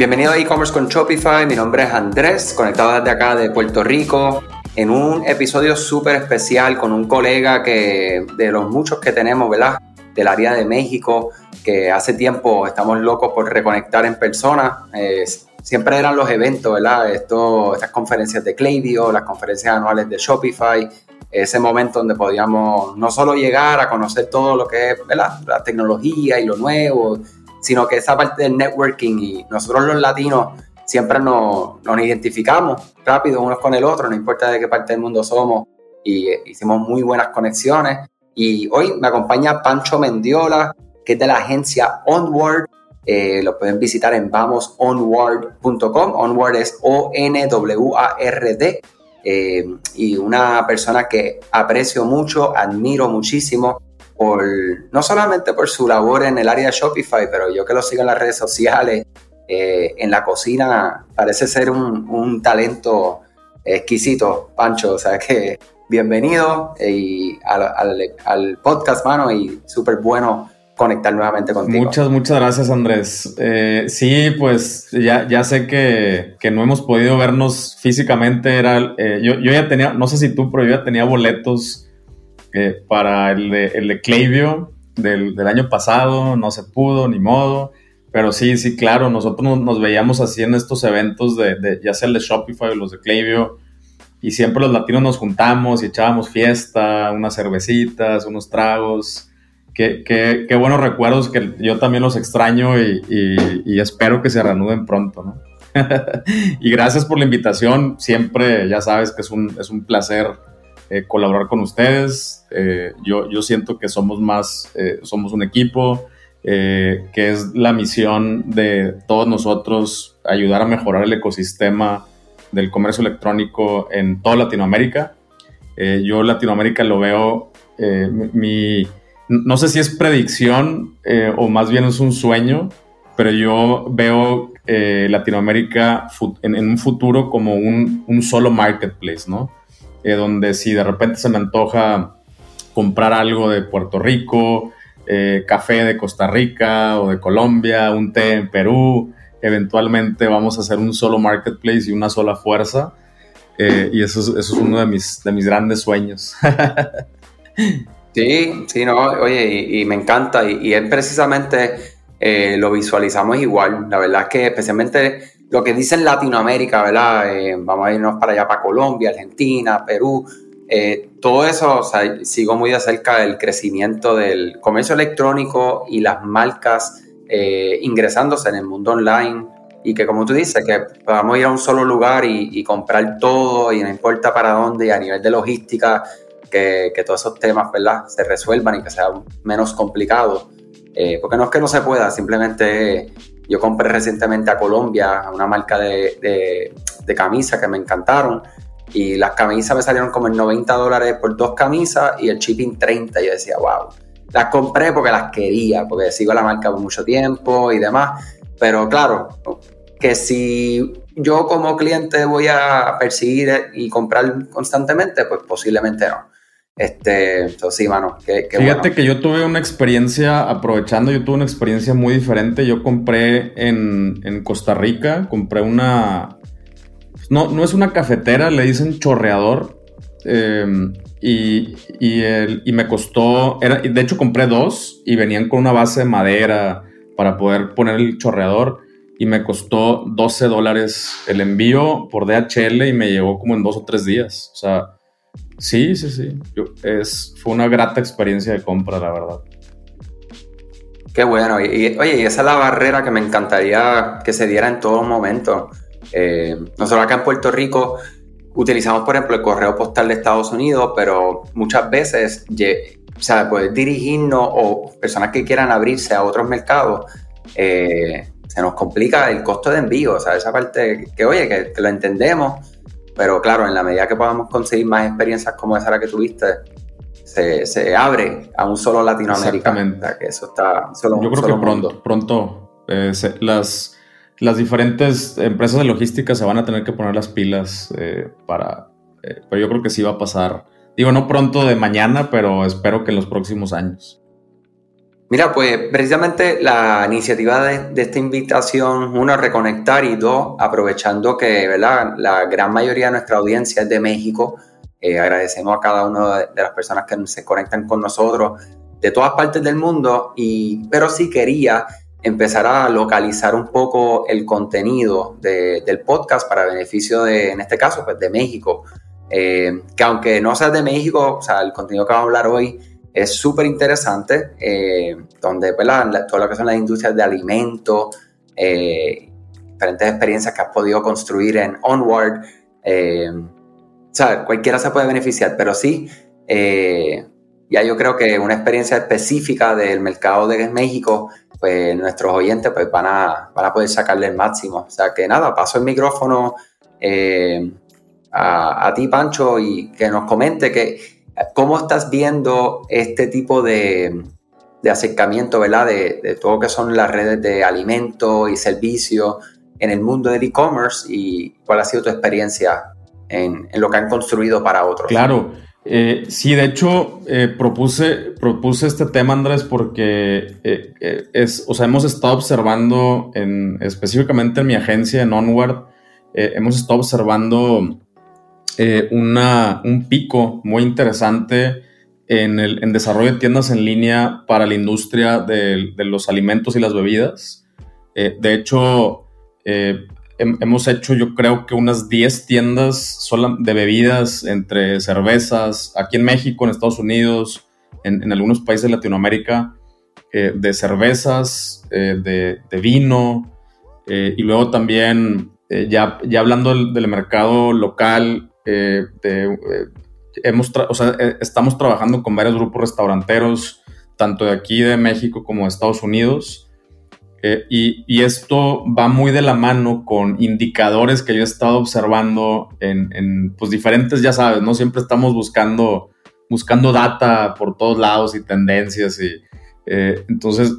Bienvenido a e-commerce con Shopify. Mi nombre es Andrés, conectado desde acá de Puerto Rico, en un episodio súper especial con un colega que de los muchos que tenemos, ¿verdad? Del área de México, que hace tiempo estamos locos por reconectar en persona. siempre eran los eventos, ¿verdad? Estas conferencias de Klaviyo, las conferencias anuales de Shopify, ese momento donde podíamos no solo llegar a conocer todo lo que es ¿verdad? la tecnología y lo nuevo, sino que esa parte del networking y nosotros los latinos siempre nos, nos identificamos rápido unos con el otro, no importa de qué parte del mundo somos, y eh, hicimos muy buenas conexiones. Y hoy me acompaña Pancho Mendiola, que es de la agencia Onward. Eh, lo pueden visitar en vamosonward.com. Onward es O-N-W-A-R-D. Eh, y una persona que aprecio mucho, admiro muchísimo no solamente por su labor en el área de Shopify, pero yo que lo sigo en las redes sociales, eh, en la cocina, parece ser un, talento exquisito, Pancho. O sea que bienvenido eh, y al, podcast, mano, y súper bueno conectar nuevamente contigo. Muchas, muchas gracias, Andrés. Eh, sí, pues ya, ya sé que, no hemos podido vernos físicamente. Era, yo, yo, ya tenía, no sé si tú, pero yo ya tenía boletos para el de, el de Clavio del, del, año pasado, no se pudo, ni modo. Pero sí, sí, claro, nosotros nos, veíamos así en estos eventos de, de, ya sea el de Shopify o los de Clavio, y siempre los latinos nos juntamos y echábamos fiesta, unas cervecitas, unos tragos. Qué, qué, qué buenos recuerdos que yo también los extraño y, y, espero que se reanuden pronto, ¿no? y gracias por la invitación. Siempre, ya sabes que es un, es un placer eh, colaborar con ustedes. Eh, yo, yo siento que somos más, eh, somos un equipo, que es la misión de todos nosotros ayudar a mejorar el ecosistema del comercio electrónico en toda Latinoamérica. yo Latinoamérica lo veo, mi, no sé si es predicción o más bien es un sueño, pero yo veo Latinoamérica en, en, un futuro como un, un solo marketplace, ¿no? Eh, donde si de repente se me antoja comprar algo de Puerto Rico, eh, café de Costa Rica o de Colombia, un té en Perú, eventualmente vamos a hacer un solo marketplace y una sola fuerza. Eh, y eso es, eso es uno de mis, de mis grandes sueños. sí, sí, no, oye, y, me encanta. Y, y precisamente lo visualizamos igual. La verdad es que especialmente lo que dice en Latinoamérica, ¿verdad? Eh, vamos a irnos para allá, para Colombia, Argentina, Perú, eh, todo eso, o sea, sigo muy de cerca del crecimiento del comercio electrónico y las marcas eh, ingresándose en el mundo online y que como tú dices, que podamos ir a un solo lugar y, comprar todo y no importa para dónde y a nivel de logística, que, que todos esos temas, ¿verdad? Se resuelvan y que sea menos complicado. porque no es que no se pueda, simplemente yo compré recientemente a Colombia una marca de, de, camisas que me encantaron y las camisas me salieron como en 90 dólares por dos camisas y el shipping 30. Y yo decía, wow, las compré porque las quería, porque sigo la marca por mucho tiempo y demás. Pero claro, que si yo como cliente voy a perseguir y comprar constantemente, pues posiblemente no. Este, sí, mano, Fíjate que yo tuve una experiencia, aprovechando, yo tuve una experiencia muy diferente. Yo compré en, Costa Rica, compré una... No, no es una cafetera, le dicen chorreador. Em, y, y, me costó, era, de hecho compré dos y venían con una base de madera para poder poner el chorreador y me costó 12 dólares el envío por DHL y me llegó como en dos o tres días. O sea, Sí, sí, sí. es, fue una grata experiencia de compra, la verdad. Qué bueno. Y, oye, esa es la barrera que me encantaría que se diera en todo momento. Eh, nosotros acá en Puerto Rico utilizamos, por ejemplo, el correo postal de Estados Unidos, pero muchas veces, o sea, poder dirigirnos o personas que quieran abrirse a otros mercados, eh, se nos complica el costo de envío. O sea, esa parte que, oye, que, que lo entendemos pero claro, en la medida que podamos conseguir más experiencias como esa la que tuviste, se, abre a un solo Latinoamérica. Exactamente. que eso está solo, Yo creo que pronto, pronto eh, las, las diferentes empresas de logística se van a tener que poner las pilas eh, para... Eh, pero yo creo que sí va a pasar. Digo, no pronto de mañana, pero espero que en los próximos años. Mira, pues precisamente la iniciativa de, esta invitación, uno, reconectar y dos, aprovechando que ¿verdad? la gran mayoría de nuestra audiencia es de México, eh, agradecemos a cada una de, las personas que se conectan con nosotros de todas partes del mundo, y, pero sí quería empezar a localizar un poco el contenido del podcast para beneficio de, en este caso, pues de México. Eh, que aunque no sea de México, o sea, el contenido que vamos a hablar hoy es súper interesante, eh, donde pues, todo lo que son las industrias de alimentos, eh, diferentes experiencias que has podido construir en Onward, eh, o sea, cualquiera se puede beneficiar, pero sí, ya yo creo que una experiencia específica del mercado de México, pues nuestros oyentes pues, van, a, van a poder sacarle el máximo. O sea que nada, paso el micrófono a, a ti, Pancho, y que nos comente que ¿Cómo estás viendo este tipo de, acercamiento, ¿verdad? De, todo lo que son las redes de alimentos y servicios en el mundo del e-commerce y cuál ha sido tu experiencia en, lo que han construido para otros. Claro, eh, sí, de hecho eh, propuse, propuse este tema, Andrés, porque eh, es, o sea, hemos estado observando en, específicamente en mi agencia, en Onward, hemos estado observando eh, una, un pico muy interesante en el en desarrollo de tiendas en línea para la industria de, los alimentos y las bebidas. Eh, de hecho, eh, hemos hecho yo creo que unas 10 tiendas de bebidas entre cervezas, aquí en México, en Estados Unidos, en, algunos países de Latinoamérica, de cervezas, de, vino, y luego también, ya, ya hablando del mercado local, eh, eh, hemos eh, estamos trabajando con varios grupos restauranteros, tanto de aquí de México como de Estados Unidos. y, esto va muy de la mano con indicadores que yo he estado observando en, pues, diferentes, ya sabes, ¿no? Siempre estamos buscando, buscando data por todos lados y tendencias. Y, entonces,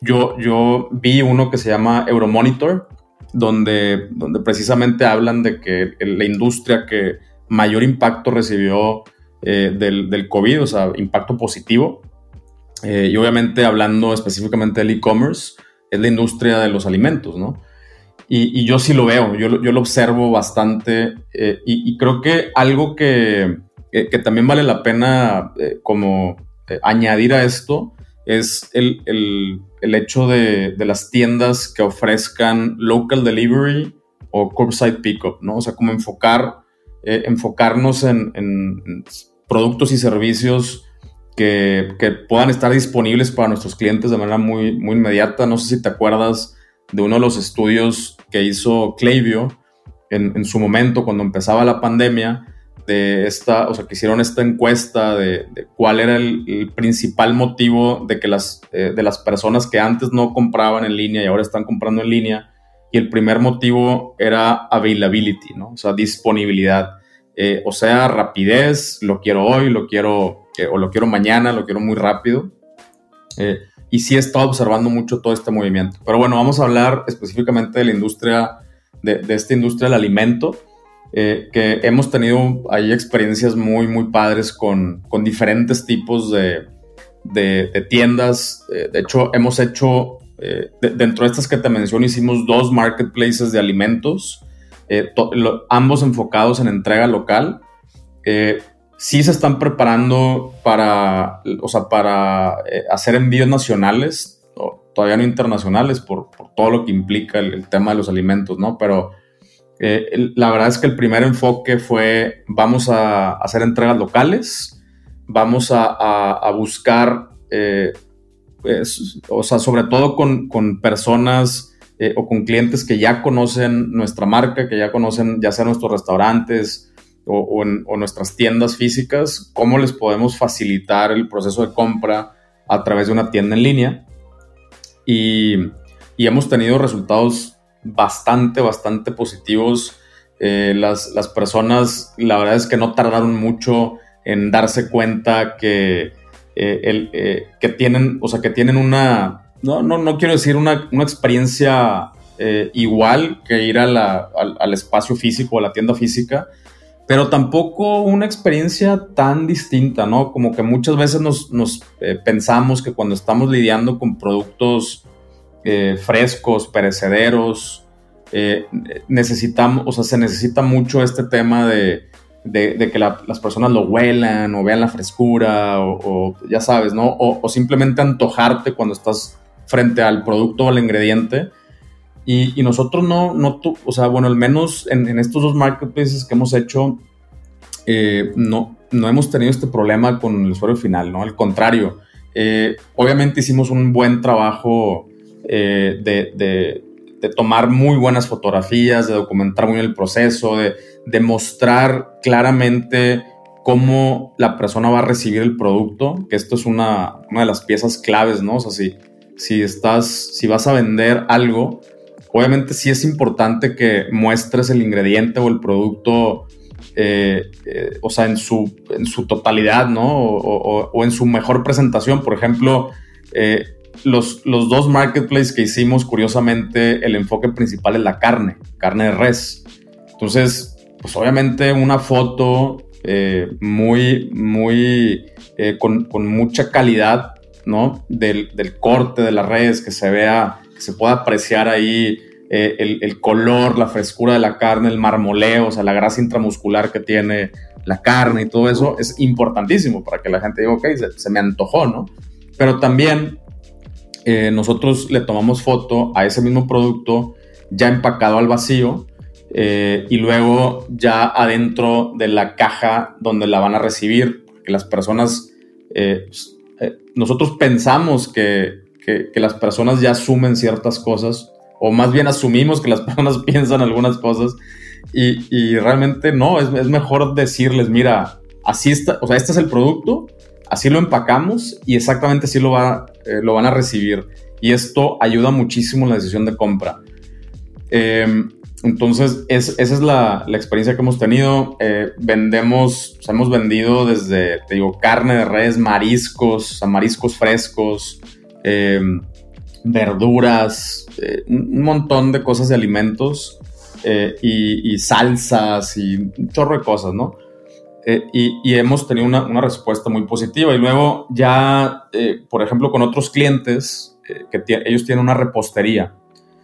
yo, yo vi uno que se llama Euromonitor, donde, donde precisamente hablan de que la industria que mayor impacto recibió eh, del, del, COVID, o sea, impacto positivo, eh, y obviamente hablando específicamente del e-commerce, es la industria de los alimentos, ¿no? Y, y yo sí lo veo, yo, yo lo observo bastante eh, y, y, creo que algo que, que también vale la pena como añadir a esto es el, el, el hecho de, de, las tiendas que ofrezcan local delivery o curbside pickup, ¿no? O sea, como enfocar, eh, enfocarnos en, en, productos y servicios que, que, puedan estar disponibles para nuestros clientes de manera muy, muy inmediata. No sé si te acuerdas de uno de los estudios que hizo Klaviyo en, en su momento cuando empezaba la pandemia, de esta, o sea, que hicieron esta encuesta de, cuál era el, principal motivo de que las, eh, de las personas que antes no compraban en línea y ahora están comprando en línea. Y el primer motivo era availability, ¿no? O sea, disponibilidad. Eh, o sea, rapidez, lo quiero hoy, lo quiero, eh, o lo quiero mañana, lo quiero muy rápido. y sí he estado observando mucho todo este movimiento. Pero bueno, vamos a hablar específicamente de la industria, de, de esta industria del alimento. Eh, que hemos tenido ahí experiencias muy, muy padres con, con diferentes tipos de, de, tiendas. Eh, de hecho, hemos hecho, eh, dentro de estas que te menciono, hicimos dos marketplaces de alimentos, ambos enfocados en entrega local. sí se están preparando para, o sea, para hacer envíos nacionales, todavía no internacionales, por, por todo lo que implica el, el, tema de los alimentos, ¿no? Pero eh, la verdad es que el primer enfoque fue vamos a hacer entregas locales, vamos a, buscar, eh, pues, o sea, sobre todo con, personas eh, o con clientes que ya conocen nuestra marca, que ya conocen ya sea nuestros restaurantes o, nuestras tiendas físicas, cómo les podemos facilitar el proceso de compra a través de una tienda en línea. Y, y hemos tenido resultados bastante, bastante positivos. Eh, las, personas, la verdad es que no tardaron mucho en darse cuenta que, eh, el, eh, que tienen, o sea, que tienen una, no, no, no quiero decir una, experiencia igual que ir al, espacio físico, a la tienda física, pero tampoco una experiencia tan distinta, ¿no? Como que muchas veces nos, eh, pensamos que cuando estamos lidiando con productos eh, frescos, perecederos, eh, necesitamos, o sea, se necesita mucho este tema de, que las personas lo huelan o vean la frescura o, ya sabes, ¿no? O, simplemente antojarte cuando estás frente al producto o al ingrediente. Y, nosotros no, no, o sea, bueno, al menos en, estos dos marketplaces que hemos hecho, eh, no, no hemos tenido este problema con el usuario final, ¿no? Al contrario, eh, obviamente hicimos un buen trabajo de, de tomar muy buenas fotografías, de documentar muy bien el proceso, de, de mostrar claramente cómo la persona va a recibir el producto, que esto es una, una, de las piezas claves, ¿no? O sea, si, estás, si vas a vender algo, obviamente sí es importante que muestres el ingrediente o el producto, eh, eh, o sea, en su, en su totalidad, ¿no? O, o, en su mejor presentación. Por ejemplo, eh, los, dos marketplaces que hicimos, curiosamente, el enfoque principal es la carne, carne de res. Entonces, pues obviamente una foto eh, muy, muy, eh, con, mucha calidad, ¿no? Del, corte de la res, que se vea, que se pueda apreciar ahí eh, el, color, la frescura de la carne, el marmoleo, o sea, la grasa intramuscular que tiene la carne y todo eso es importantísimo para que la gente diga, ok, se, se me antojó, ¿no? Pero también eh, nosotros le tomamos foto a ese mismo producto ya empacado al vacío eh, y luego ya adentro de la caja donde la van a recibir, que las personas, eh, pues, nosotros pensamos que, las personas ya asumen ciertas cosas, o más bien asumimos que las personas piensan algunas cosas, y, realmente no, es, es, mejor decirles, mira, así está, o sea, este es el producto, así lo empacamos y exactamente así eh, lo van a recibir. Y esto ayuda muchísimo en la decisión de compra. Em, entonces, esa es la, experiencia que hemos tenido. Eh, vendemos, hemos vendido desde, te digo, carne de res, mariscos, mariscos frescos, em, verduras, eh, un montón de cosas de alimentos y, y, salsas y un chorro de cosas, ¿no? Eh, y, hemos tenido una, una, respuesta muy positiva. Y luego ya, eh, por ejemplo, con otros clientes, eh, que ellos tienen una repostería.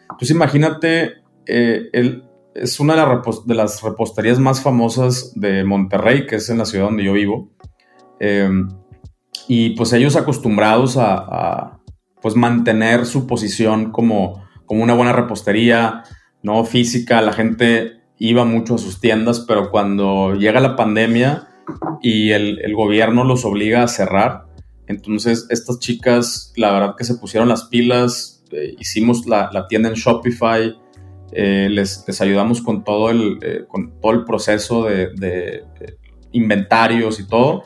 Entonces imagínate, él, es una de, de, las reposterías más famosas de Monterrey, que es en la ciudad donde yo vivo. Em, y pues ellos acostumbrados a, a, pues mantener su posición como, como una buena repostería, ¿no? Física, la gente iba mucho a sus tiendas, pero cuando llega la pandemia y el, gobierno los obliga a cerrar, entonces estas chicas, la verdad que se pusieron las pilas, eh, hicimos la, tienda en Shopify, eh, les, ayudamos con todo el, eh, con todo el proceso de, inventarios y todo,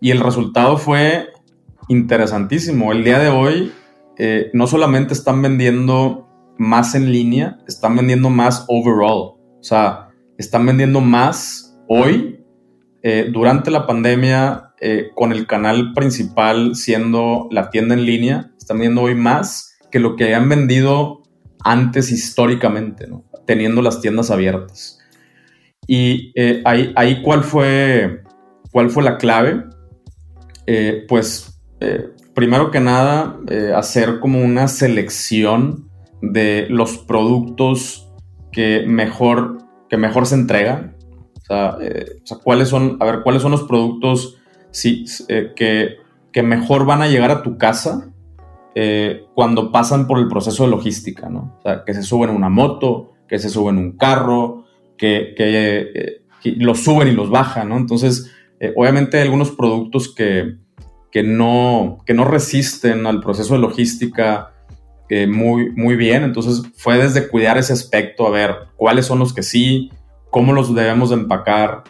y el resultado fue interesantísimo. El día de hoy no solamente están vendiendo más en línea, están vendiendo más overall. O sea, están vendiendo más hoy, eh, durante la pandemia, eh, con el canal principal siendo la tienda en línea, están vendiendo hoy más que lo que habían vendido antes históricamente, teniendo las tiendas abiertas. Y eh, ahí, ahí ¿cuál, fue, cuál fue la clave? pues primero que nada, hacer como una selección de los productos que mejor, que mejor se entrega eh, O sea, cuáles son, a ver, cuáles son los productos sí, eh, que, que, mejor van a llegar a tu casa eh, cuando pasan por el proceso de logística, ¿no? O sea, que se suben en una moto, que se suben en un carro, que, que, los suben y los bajan, ¿no? Entonces, obviamente hay algunos productos que, que, no, que no resisten al proceso de logística muy, muy bien. Entonces fue desde cuidar ese aspecto, a ver cuáles son los que sí, cómo los debemos de empacar,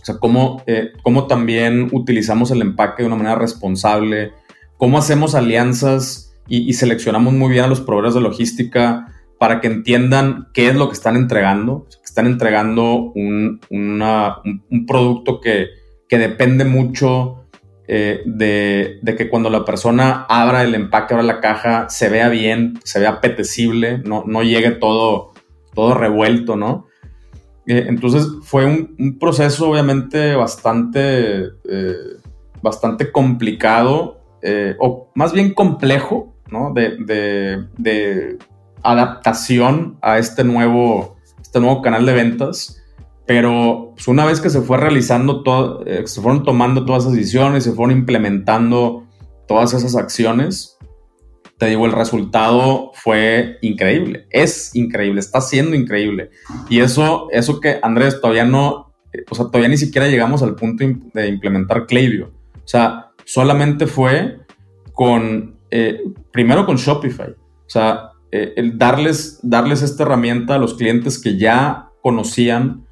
o sea, cómo, eh, cómo también utilizamos el empaque de una manera responsable, cómo hacemos alianzas y, seleccionamos muy bien a los proveedores de logística para que entiendan qué es lo que están entregando. están entregando un, un producto que, que depende mucho eh, de, que cuando la persona abra el empaque, abra la caja, se vea bien, se vea apetecible, no, no llegue todo, todo revuelto, ¿no? Eh, entonces fue un, proceso obviamente bastante, eh, bastante complicado, o más bien complejo, ¿no? De, adaptación a este nuevo, este nuevo canal de ventas. Pero pues, una vez que se fue realizando todo, se fueron tomando todas esas decisiones, se fueron implementando todas esas acciones, te digo, el resultado fue increíble. Es increíble, está siendo increíble. Y eso, eso que Andrés todavía no, eh, o sea, todavía ni siquiera llegamos al punto de implementar Klaviyo. O sea, solamente fue con, eh, primero con Shopify. O sea, eh, el darles, darles esta herramienta a los clientes que ya conocían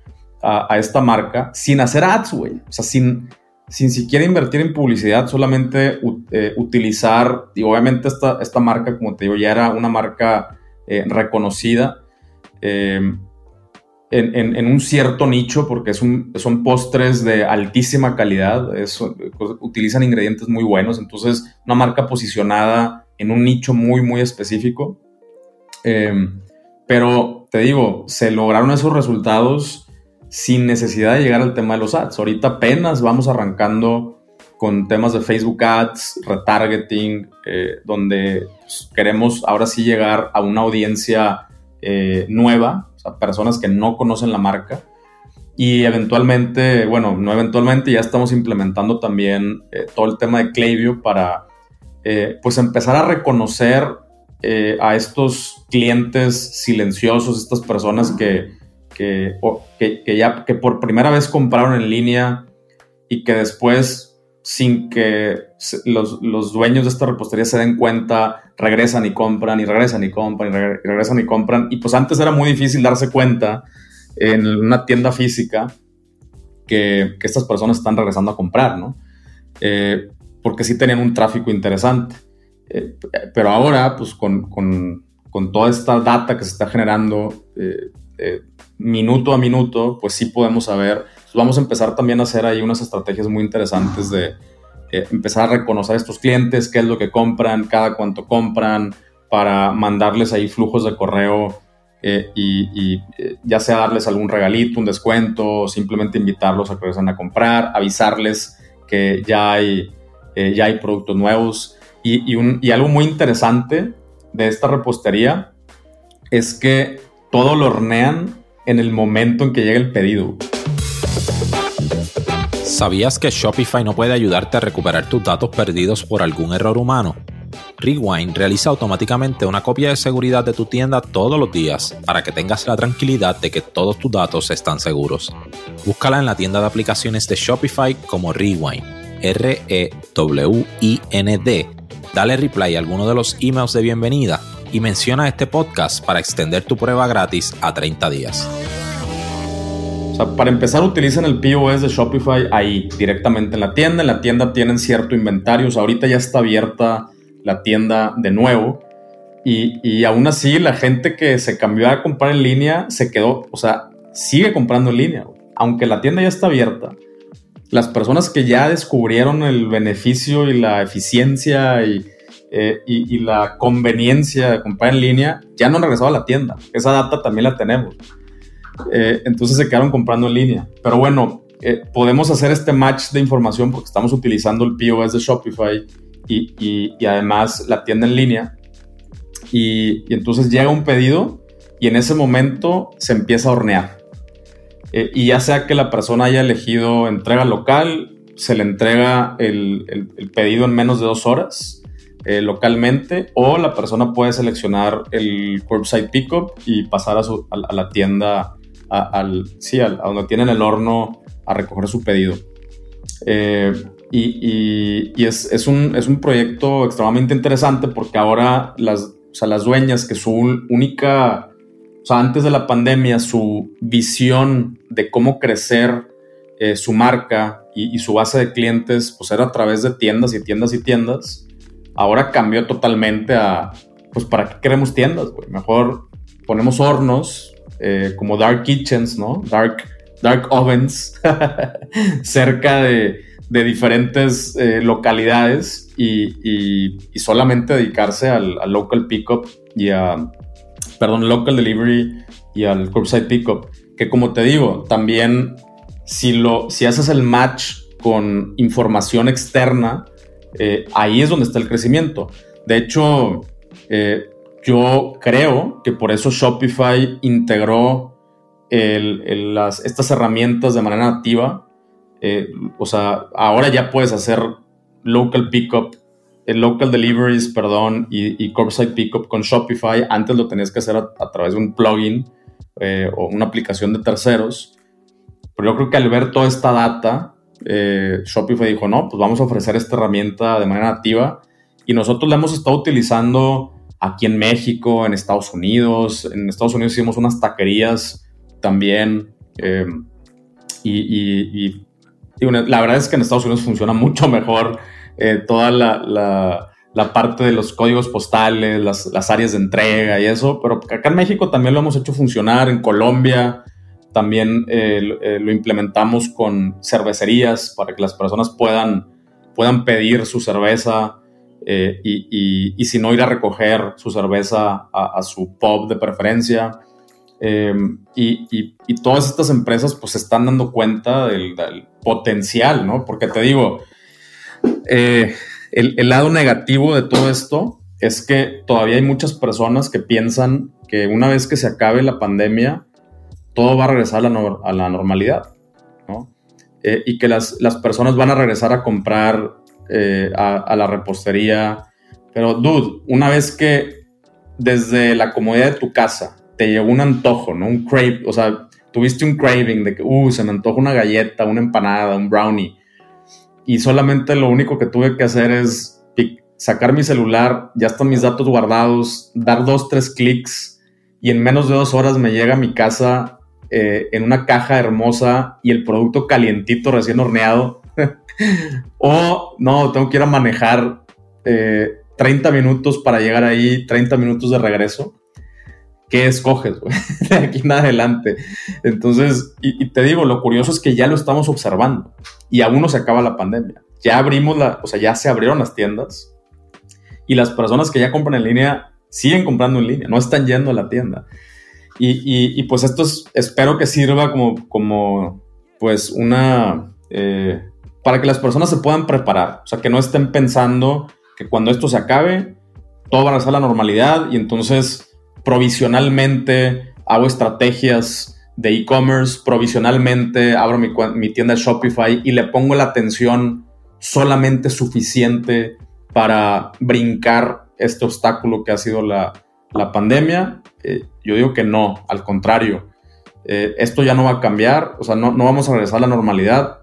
a, esta marca sin hacer ads, güey. O sea, sin, sin siquiera invertir en publicidad, solamente eh, utilizar, y obviamente esta, esta marca, como te digo, ya era una marca eh, reconocida em, en, un cierto nicho, porque es son postres de altísima calidad, utilizan ingredientes muy buenos, entonces una marca posicionada en un nicho muy, muy específico. Em, pero te digo, se lograron esos resultados sin necesidad de llegar al tema de los ads. Ahorita apenas vamos arrancando con temas de Facebook Ads, retargeting, eh, donde pues, queremos ahora sí llegar a una audiencia eh, nueva, o personas que no conocen la marca. Y eventualmente, bueno, no eventualmente, ya estamos implementando también eh, todo el tema de Klaviyo para pues empezar a reconocer a estos clientes silenciosos, estas personas que, que, que, ya que por primera vez compraron en línea y que después, sin que los, los, dueños de esta repostería se den cuenta, regresan y compran y regresan y compran y, regresan y compran. Y pues antes era muy difícil darse cuenta en una tienda física que, que estas personas están regresando a comprar, ¿no? Eh, porque sí tenían un tráfico interesante. Eh, pero ahora, pues con, con, con, toda esta data que se está generando, eh, eh, minuto a minuto, pues sí podemos saber. vamos a empezar también a hacer ahí unas estrategias muy interesantes de eh, empezar a reconocer a estos clientes, qué es lo que compran, cada cuánto compran, para mandarles ahí flujos de correo eh, y, ya sea darles algún regalito, un descuento, simplemente invitarlos a que vayan a comprar, avisarles que ya hay, ya hay productos nuevos. Y, y algo muy interesante de esta repostería es que todo lo hornean en el momento en que llega el pedido. ¿Sabías que Shopify no puede ayudarte a recuperar tus datos perdidos por algún error humano? Rewind realiza automáticamente una copia de seguridad de tu tienda todos los días para que tengas la tranquilidad de que todos tus datos están seguros. Búscala en la tienda de aplicaciones de Shopify como Rewind, R-E-W-I-N-D. Dale reply a alguno de los emails de bienvenida y menciona este podcast para extender tu prueba gratis a 30 días. O sea, para empezar utilizan el POS de Shopify ahí, directamente en la tienda. En la tienda tienen cierto inventario. O sea, ahorita ya está abierta la tienda de nuevo. Y, y, aún así, la gente que se cambió a comprar en línea se quedó, o sea, sigue comprando en línea. Aunque la tienda ya está abierta, las personas que ya descubrieron el beneficio y la eficiencia y, eh, y, la conveniencia de comprar en línea, ya no han regresado a la tienda. Esa data también la tenemos. Eh, entonces se quedaron comprando en línea. Pero bueno, eh, podemos hacer este match de información porque estamos utilizando el POS de Shopify y, y, además la tienda en línea. Y, y, entonces llega un pedido y en ese momento se empieza a hornear. y ya sea que la persona haya elegido entrega local, se le entrega el, el, el pedido en menos de dos horas eh, localmente o la persona puede seleccionar el curbside pickup y pasar a, su, a, la tienda, al, sí, a, donde tienen el horno a recoger su pedido. Eh, y, y, es, es, un, es, un, proyecto extremadamente interesante porque ahora las, o sea, las dueñas que su única, o sea, antes de la pandemia, su visión de cómo crecer eh, su marca y, y, su base de clientes, pues era a través de tiendas y tiendas y tiendas ahora cambió totalmente a, pues, ¿para qué queremos tiendas? Mejor ponemos hornos eh, como dark kitchens, ¿no? Dark, dark ovens cerca de, diferentes eh, localidades y, solamente dedicarse al, local pickup y a, perdón, local delivery y al curbside pickup. que como te digo, también si, lo, si haces el match con información externa, eh, ahí es donde está el crecimiento. De hecho, eh, yo creo que por eso Shopify integró las, estas herramientas de manera nativa. Eh, o sea, ahora ya puedes hacer local pickup, local deliveries, perdón, y, y curbside pickup con Shopify. Antes lo tenías que hacer a, través de un plugin o una aplicación de terceros. Pero yo creo que al ver toda esta data, eh, Shopify dijo, no, pues vamos a ofrecer esta herramienta de manera nativa. Y nosotros la hemos estado utilizando aquí en México, en Estados Unidos. En Estados Unidos hicimos unas taquerías también. Eh, y, la verdad es que en Estados Unidos funciona mucho mejor eh, toda la, parte de los códigos postales, las, las, áreas de entrega y eso. Pero acá en México también lo hemos hecho funcionar, en Colombia. También eh, eh, lo implementamos con cervecerías para que las personas puedan, puedan pedir su cerveza eh, y, si no ir a recoger su cerveza a, su pub de preferencia. Em, y, todas estas empresas pues se están dando cuenta del, potencial, ¿no? Porque te digo, el, el lado negativo de todo esto es que todavía hay muchas personas que piensan que una vez que se acabe la pandemia, todo va a regresar a la, normalidad, ¿no? Eh, y que las, personas van a regresar a comprar eh, a, la repostería. Pero, dude, una vez que desde la comodidad de tu casa te llegó un antojo, ¿no? Un crave, o sea, tuviste un craving de que, uh, se me antoja una galleta, una empanada, un brownie. Y solamente lo único que tuve que hacer es sacar mi celular, ya están mis datos guardados, dar dos, tres clics y en menos de dos horas me llega a mi casa eh, en una caja hermosa y el producto calientito, recién horneado. o no, tengo que ir a manejar 30 eh, minutos para llegar ahí, 30 minutos de regreso. ¿Qué escoges de aquí en adelante? Entonces, y, te digo, lo curioso es que ya lo estamos observando y aún no se acaba la pandemia. Ya abrimos la, o sea, ya se abrieron las tiendas y las personas que ya compran en línea siguen comprando en línea, no están yendo a la tienda. Y, pues esto es, espero que sirva como, como pues una... Eh, para que las personas se puedan preparar, o sea, que no estén pensando que cuando esto se acabe, todo va a ser la normalidad y entonces provisionalmente hago estrategias de e-commerce, provisionalmente abro mi, mi, tienda de Shopify y le pongo la atención solamente suficiente para brincar este obstáculo que ha sido la, la pandemia. Eh, yo digo que no, al contrario. Eh, esto ya no va a cambiar, o sea, no, vamos a regresar a la normalidad.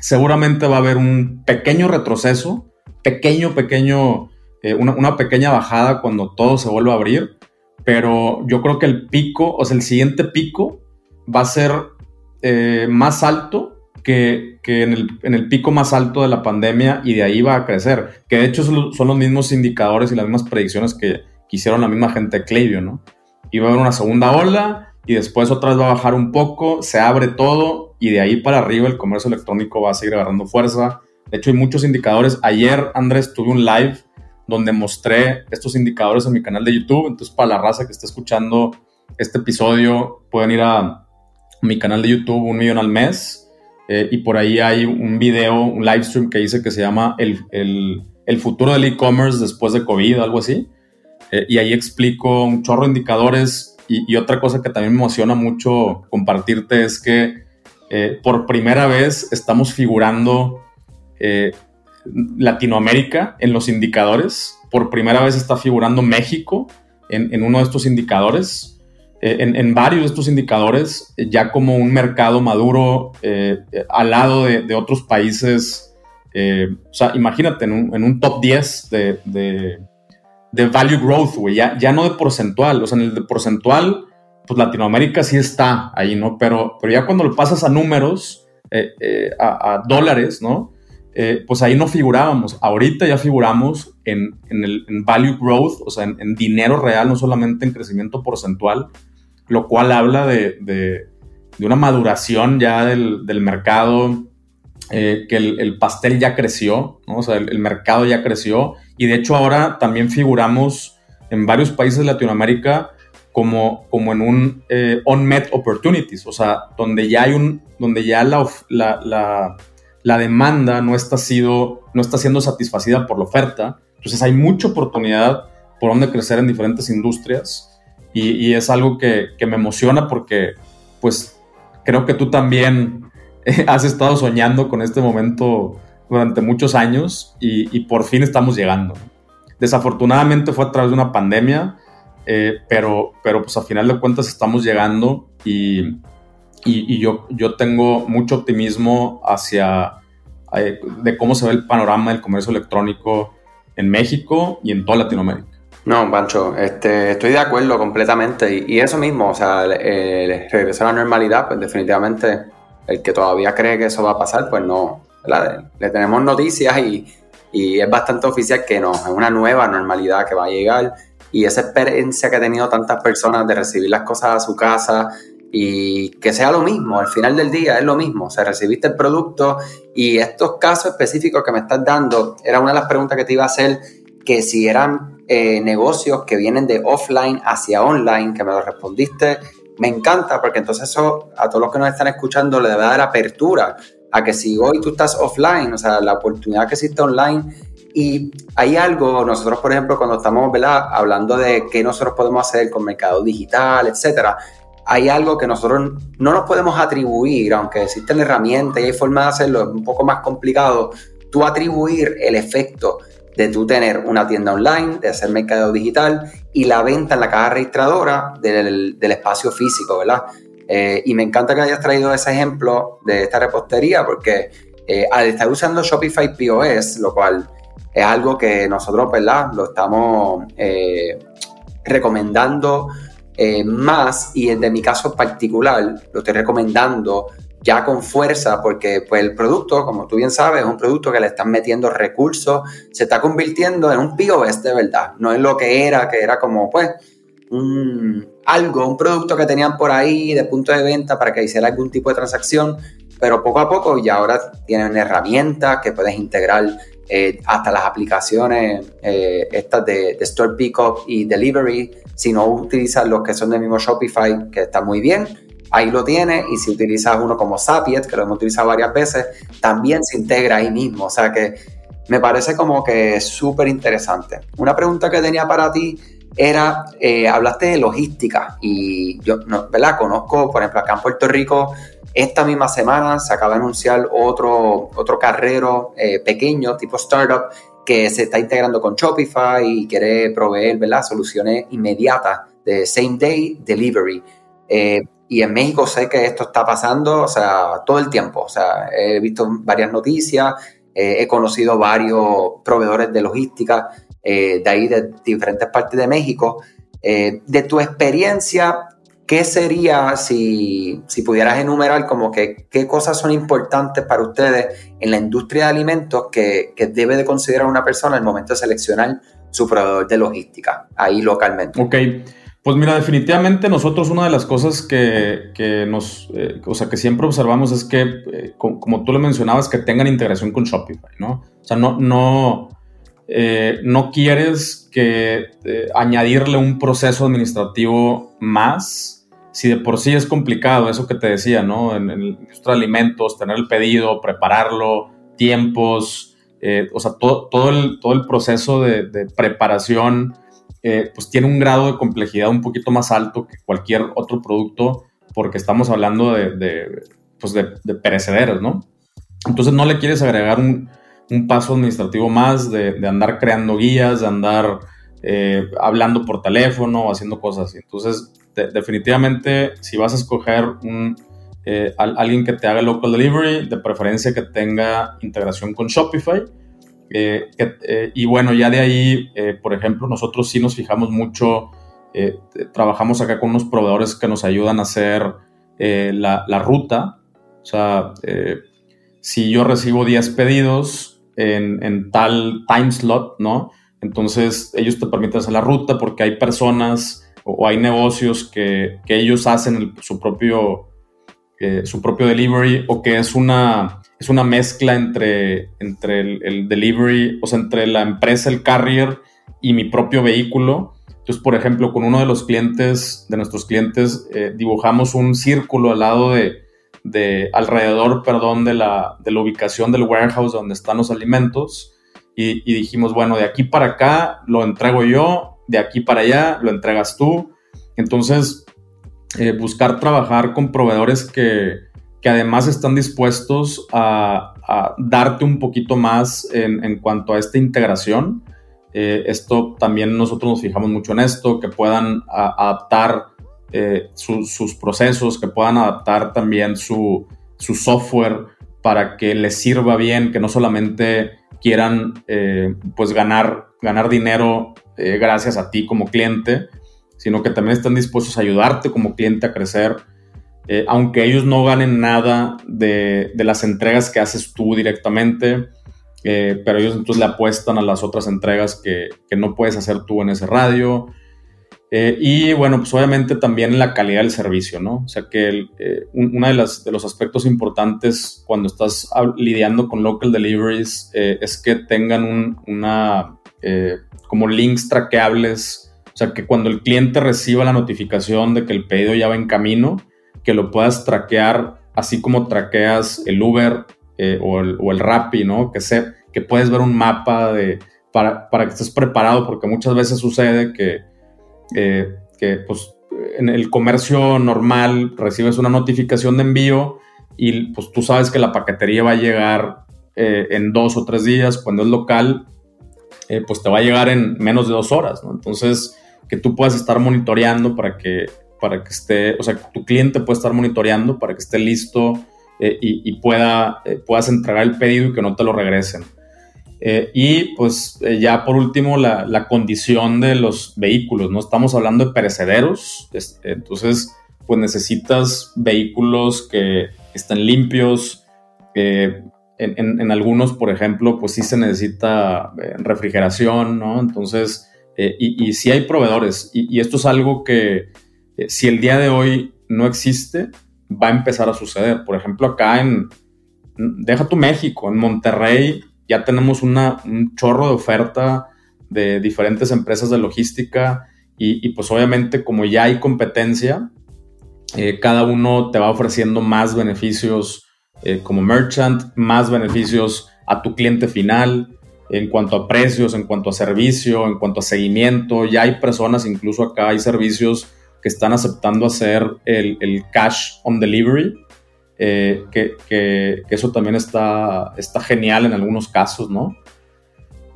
Seguramente va a haber un pequeño retroceso, pequeño, pequeño, eh, una, pequeña bajada cuando todo se vuelva a abrir, pero yo creo que el pico, o sea, el siguiente pico va a ser más alto que, en, el, pico más alto de la pandemia y de ahí va a crecer, que de hecho son, los mismos indicadores y las mismas predicciones que, que hicieron la misma gente de Klaviyo, ¿no? Y va a haber una segunda ola y después otra vez va a bajar un poco, se abre todo y de ahí para arriba el comercio electrónico va a seguir agarrando fuerza. De hecho, hay muchos indicadores. Ayer, Andrés, tuve un live donde mostré estos indicadores en mi canal de YouTube. Entonces, para la raza que está escuchando este episodio, pueden ir a mi canal de YouTube, un millón al mes. Eh, y por ahí hay un video, un live stream que hice que se llama El, el, el futuro del e-commerce después de COVID, algo así. Eh, y ahí explico un chorro de indicadores y, otra cosa que también me emociona mucho compartirte es que eh, por primera vez estamos figurando eh, Latinoamérica en los indicadores. Por primera vez está figurando México en, uno de estos indicadores. En, varios de estos indicadores, ya como un mercado maduro al lado de, otros países. o sea, imagínate en un, top 10 de de value growth, güey, ya, ya no de porcentual. O sea, en el de porcentual, pues Latinoamérica sí está ahí, ¿no? Pero, pero ya cuando lo pasas a números, eh, eh, a, dólares, ¿no? Eh, pues ahí no figurábamos. Ahorita ya figuramos en, el value growth, o sea, en, dinero real, no solamente en crecimiento porcentual, lo cual habla de, una maduración ya del, mercado, que el, pastel ya creció, ¿no? O sea, el mercado ya creció y de hecho ahora también figuramos en varios países de Latinoamérica como, como en un eh, unmet opportunities, o sea, donde ya hay un, donde ya la, la, la, demanda no está, sido, no está siendo satisfacida por la oferta. Entonces hay mucha oportunidad por donde crecer en diferentes industrias y, y es algo que, que, me emociona porque pues creo que tú también has estado soñando con este momento durante muchos años y, y por fin estamos llegando. Desafortunadamente fue a través de una pandemia, eh, pero, pero pues a final de cuentas estamos llegando y, y, yo, yo tengo mucho optimismo hacia eh, de cómo se ve el panorama del comercio electrónico en México y en toda Latinoamérica. No, Pancho, este, estoy de acuerdo completamente. Y, eso mismo, o sea, el, regresar a la normalidad, pues definitivamente el que todavía cree que eso va a pasar, pues no. Le tenemos noticias y, y es bastante oficial que no, es una nueva normalidad que va a llegar y esa experiencia que ha tenido tantas personas de recibir las cosas a su casa y que sea lo mismo, al final del día es lo mismo, o recibiste el producto y estos casos específicos que me estás dando, era una de las preguntas que te iba a hacer, que si eran eh, negocios que vienen de offline hacia online, que me lo respondiste, me encanta porque entonces eso a todos los que nos están escuchando le debe dar apertura a que si hoy tú estás offline, o sea, la oportunidad que existe online y hay algo, nosotros por ejemplo, cuando estamos hablando de qué nosotros podemos hacer con mercado digital, etcétera, hay algo que nosotros no nos podemos atribuir, aunque existen herramientas y hay formas de hacerlo, es un poco más complicado, tú atribuir el efecto de tú tener una tienda online, de hacer mercado digital y la venta en la caja registradora del, del espacio físico, ¿verdad? Eh, y me encanta que hayas traído ese ejemplo de esta repostería porque eh, al estar usando Shopify POS, lo cual es algo que nosotros, ¿verdad? Lo estamos eh, recomendando más y de mi caso particular lo estoy recomendando ya con fuerza porque pues el producto, como tú bien sabes, es un producto que le están metiendo recursos, se está convirtiendo en un POS de verdad, no es lo que era, que era como pues un, algo, un producto que tenían por ahí de punto de venta para que hiciera algún tipo de transacción, pero poco a poco ya ahora tienen herramientas que puedes integrar eh, hasta las aplicaciones eh, estas de, Store Pickup y Delivery. Si no utilizas los que son del mismo Shopify, que está muy bien, ahí lo tienes. Y si utilizas uno como Zapiet, que lo hemos utilizado varias veces, también se integra ahí mismo. O sea que me parece como que es súper interesante. Una pregunta que tenía para ti era, eh, hablaste de logística y yo, no, ¿verdad? Conozco, por ejemplo, acá en Puerto Rico, esta misma semana se acaba de anunciar otro, otro carrero eh, pequeño, tipo startup, que se está integrando con Shopify y quiere proveer, ¿verdad? Soluciones inmediatas de same day delivery. Eh, y en México sé que esto está pasando, o sea, todo el tiempo. O sea, he visto varias noticias, he conocido varios proveedores de logística eh, de ahí de diferentes partes de México. Eh, de tu experiencia, ¿qué sería si, si, pudieras enumerar como que qué cosas son importantes para ustedes en la industria de alimentos que, que debe de considerar una persona al momento de seleccionar su proveedor de logística ahí localmente? Ok. Pues mira, definitivamente nosotros una de las cosas que, que nos, eh, o sea, que siempre observamos es que, como, como, tú lo mencionabas, que tengan integración con Shopify, ¿no? O sea, no, no, eh, no quieres que eh, añadirle un proceso administrativo más, si de por sí es complicado, eso que te decía, ¿no? En, el industria de alimentos, tener el pedido, prepararlo, tiempos, eh, o sea, todo, todo, el, todo el proceso de, preparación, pues tiene un grado de complejidad un poquito más alto que cualquier otro producto, porque estamos hablando de, de, pues de perecederos, ¿no? Entonces no le quieres agregar un, un paso administrativo más de, andar creando guías, de andar eh, hablando por teléfono haciendo cosas así. Entonces, definitivamente, si vas a escoger un, eh, alguien que te haga local delivery, de preferencia que tenga integración con Shopify. Eh, y bueno, ya de ahí, por ejemplo, nosotros sí nos fijamos mucho, trabajamos acá con unos proveedores que nos ayudan a hacer la, la, ruta. O sea, si yo recibo 10 pedidos, en, tal time slot, ¿no? Entonces ellos te permiten hacer la ruta porque hay personas o, hay negocios que, ellos hacen su, propio, eh, su propio delivery o que es una, es una mezcla entre, entre el, delivery, o sea, entre la empresa, el carrier y mi propio vehículo. Entonces, por ejemplo, con uno de los clientes, de nuestros clientes, eh, dibujamos un círculo al lado de, de alrededor, perdón, de la, de la, ubicación del warehouse donde están los alimentos y, dijimos, bueno, de aquí para acá lo entrego yo, de aquí para allá lo entregas tú. Entonces, eh, buscar trabajar con proveedores que, que además están dispuestos a, darte un poquito más en, en cuanto a esta integración. Eh, esto también nosotros nos fijamos mucho en esto, que puedan adaptar eh, su, sus procesos, que puedan adaptar también su, su, software para que les sirva bien, que no solamente quieran eh, pues ganar, ganar dinero eh, gracias a ti como cliente, sino que también están dispuestos a ayudarte como cliente a crecer, aunque ellos no ganen nada de, de, las entregas que haces tú directamente, pero ellos entonces le apuestan a las otras entregas que, que no puedes hacer tú en ese radio. Eh, y bueno, pues obviamente también la calidad del servicio, ¿no? O sea que eh, uno de, de, los aspectos importantes cuando estás lidiando con local deliveries eh, es que tengan un, una, como links traqueables, o sea que cuando el cliente reciba la notificación de que el pedido ya va en camino, que lo puedas traquear así como traqueas el Uber o, el, o el Rappi, ¿no? Que, se, que puedes ver un mapa de, para, para que estés preparado, porque muchas veces sucede que eh, que pues en el comercio normal recibes una notificación de envío y pues tú sabes que la paquetería va a llegar eh, en dos o tres días, cuando es local, eh, pues te va a llegar en menos de dos horas. Entonces, que tú puedas estar monitoreando para que, para que esté, o sea, tu cliente puede estar monitoreando para que esté listo y, y, pueda, puedas entregar el pedido y que no te lo regresen. Eh, y pues eh, ya por último la, la, condición de los vehículos, ¿no? Estamos hablando de perecederos, entonces pues necesitas vehículos que estén limpios. En, en, en, algunos, por ejemplo, pues sí se necesita eh, refrigeración, ¿no? Entonces, y, y sí hay proveedores. Y, y esto es algo que si el día de hoy no existe, va a empezar a suceder. Por ejemplo, acá en, deja tu México, en Monterrey ya tenemos un chorro de oferta de diferentes empresas de logística y, y pues obviamente como ya hay competencia, eh, cada uno te va ofreciendo más beneficios eh, como merchant, más beneficios a tu cliente final en cuanto a precios, en cuanto a servicio, en cuanto a seguimiento. Ya hay personas, incluso acá hay servicios que están aceptando hacer el, el cash on delivery, eh, que, que, que, eso también está, está genial en algunos casos, ¿no?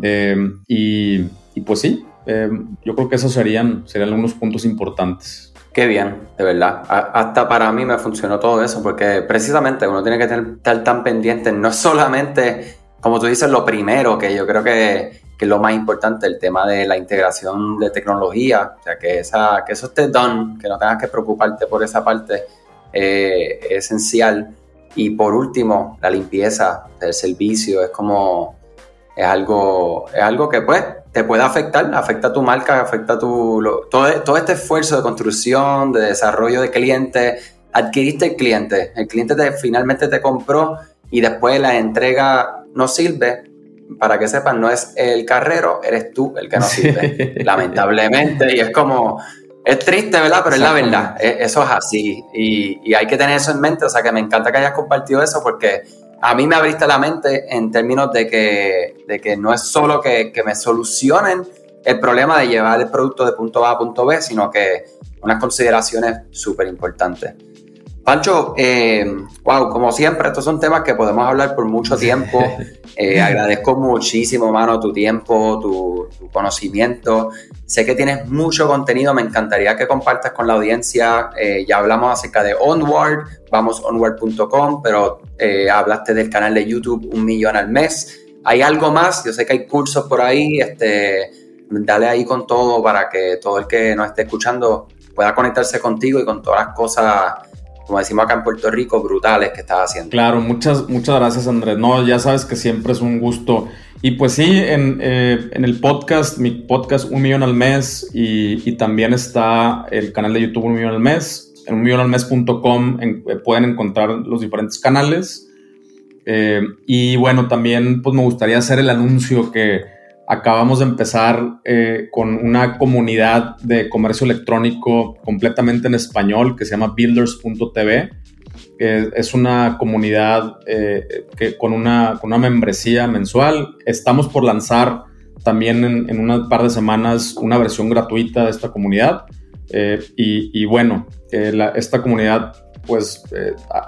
Eh, y, y, pues sí, eh, yo creo que esos serían, serían algunos puntos importantes. Qué bien, de verdad. Hasta para mí me funcionó todo eso, porque precisamente uno tiene que tener, estar tan pendiente, no solamente, como tú dices, lo primero, que yo creo que, que es lo más importante, el tema de la integración de tecnología, o sea, que, esa, que eso esté done, que no tengas que preocuparte por esa parte eh, esencial. Y por último, la limpieza del servicio es como, es algo, es algo que pues te puede afectar, afecta a tu marca, afecta a tu, lo, todo, todo este esfuerzo de construcción, de desarrollo de clientes, adquiriste el cliente, el cliente te, finalmente te compró y después la entrega no sirve, para que sepan, no es el carrero, eres tú el que no sirve, sí. lamentablemente, y es como, es triste, ¿verdad? Pero es la verdad. E, eso es así. Y, y, hay que tener eso en mente. O sea, que me encanta que hayas compartido eso porque a mí me abriste la mente en términos de que, de que no es solo que, que me solucionen el problema de llevar el producto de punto A a punto B, sino que unas consideraciones súper importantes. Pancho, eh, wow, como siempre, estos son temas que podemos hablar por mucho tiempo. Eh, agradezco muchísimo, mano, tu tiempo, tu, tu, conocimiento. Sé que tienes mucho contenido, me encantaría que compartas con la audiencia. Eh, ya hablamos acerca de Onward, vamos onward.com, pero eh, hablaste del canal de YouTube Un Millón al Mes. ¿Hay algo más? Yo sé que hay cursos por ahí. Este, dale ahí con todo para que todo el que nos esté escuchando pueda conectarse contigo y con todas las cosas como decimos acá en Puerto Rico, brutales que estás haciendo. Claro, muchas, muchas gracias Andrés. No, ya sabes que siempre es un gusto. Y pues sí, en, eh, en el podcast, mi podcast Un Millón al Mes y, y, también está el canal de YouTube Un Millón al Mes. En unmillonalmes.com en, eh, pueden encontrar los diferentes canales. Eh, y bueno, también pues me gustaría hacer el anuncio que acabamos de empezar eh, con una comunidad de comercio electrónico completamente en español que se llama builders.tv. es una comunidad eh, que, con, una, con, una, membresía mensual. Estamos por lanzar también en, en un par de semanas una versión gratuita de esta comunidad. Eh, y, bueno, esta comunidad, pues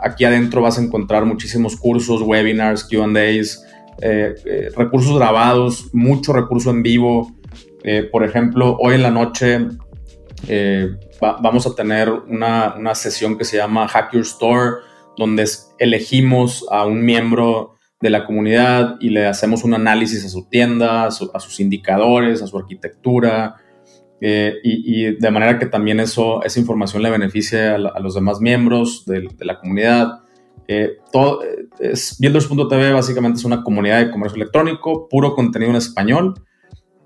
aquí adentro vas a encontrar muchísimos cursos, webinars, QAs, eh, eh, recursos grabados, mucho recurso en vivo. Eh, por ejemplo, hoy en la noche vamos a tener una, una, sesión que se llama Hack Your Store, donde elegimos a un miembro de la comunidad y le hacemos un análisis a su tienda, a, sus indicadores, a su arquitectura, y, de manera que también eso, esa información le beneficie a, los demás miembros de, de la comunidad. Eh, todo, eh, Builders.tv básicamente es una comunidad de comercio electrónico, puro contenido en español.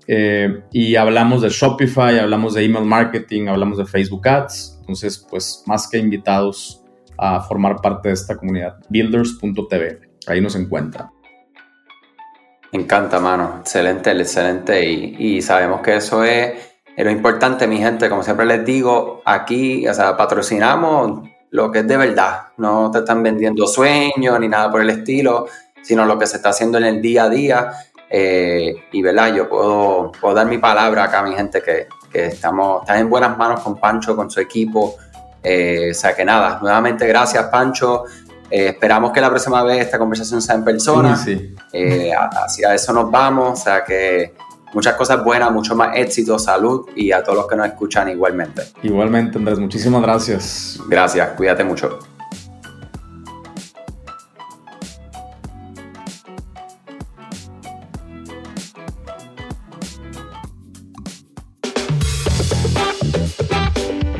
Eh, y hablamos de Shopify, hablamos de email marketing, hablamos de Facebook Ads. Entonces, pues más que invitados a formar parte de esta comunidad. Builders.tv, ahí nos encuentra. Me encanta, mano. Excelente, excelente. Y, y sabemos que eso es, es, lo importante, mi gente. Como siempre les digo, aquí, o sea, patrocinamos lo que es de verdad. No te están vendiendo sueños ni nada por el estilo, sino lo que se está haciendo en el día a día. Eh, y verdad, yo puedo, puedo, dar mi palabra acá, mi gente, que, que estamos, están en buenas manos con Pancho, con su equipo. Eh, o sea que nada, nuevamente gracias, Pancho. Eh, esperamos que la próxima vez esta conversación sea en persona. Sí, hacia eso nos vamos. O sea que muchas cosas buenas, mucho más éxito, salud y a todos los que nos escuchan igualmente. Igualmente, Andrés, muchísimas gracias. Gracias, cuídate mucho.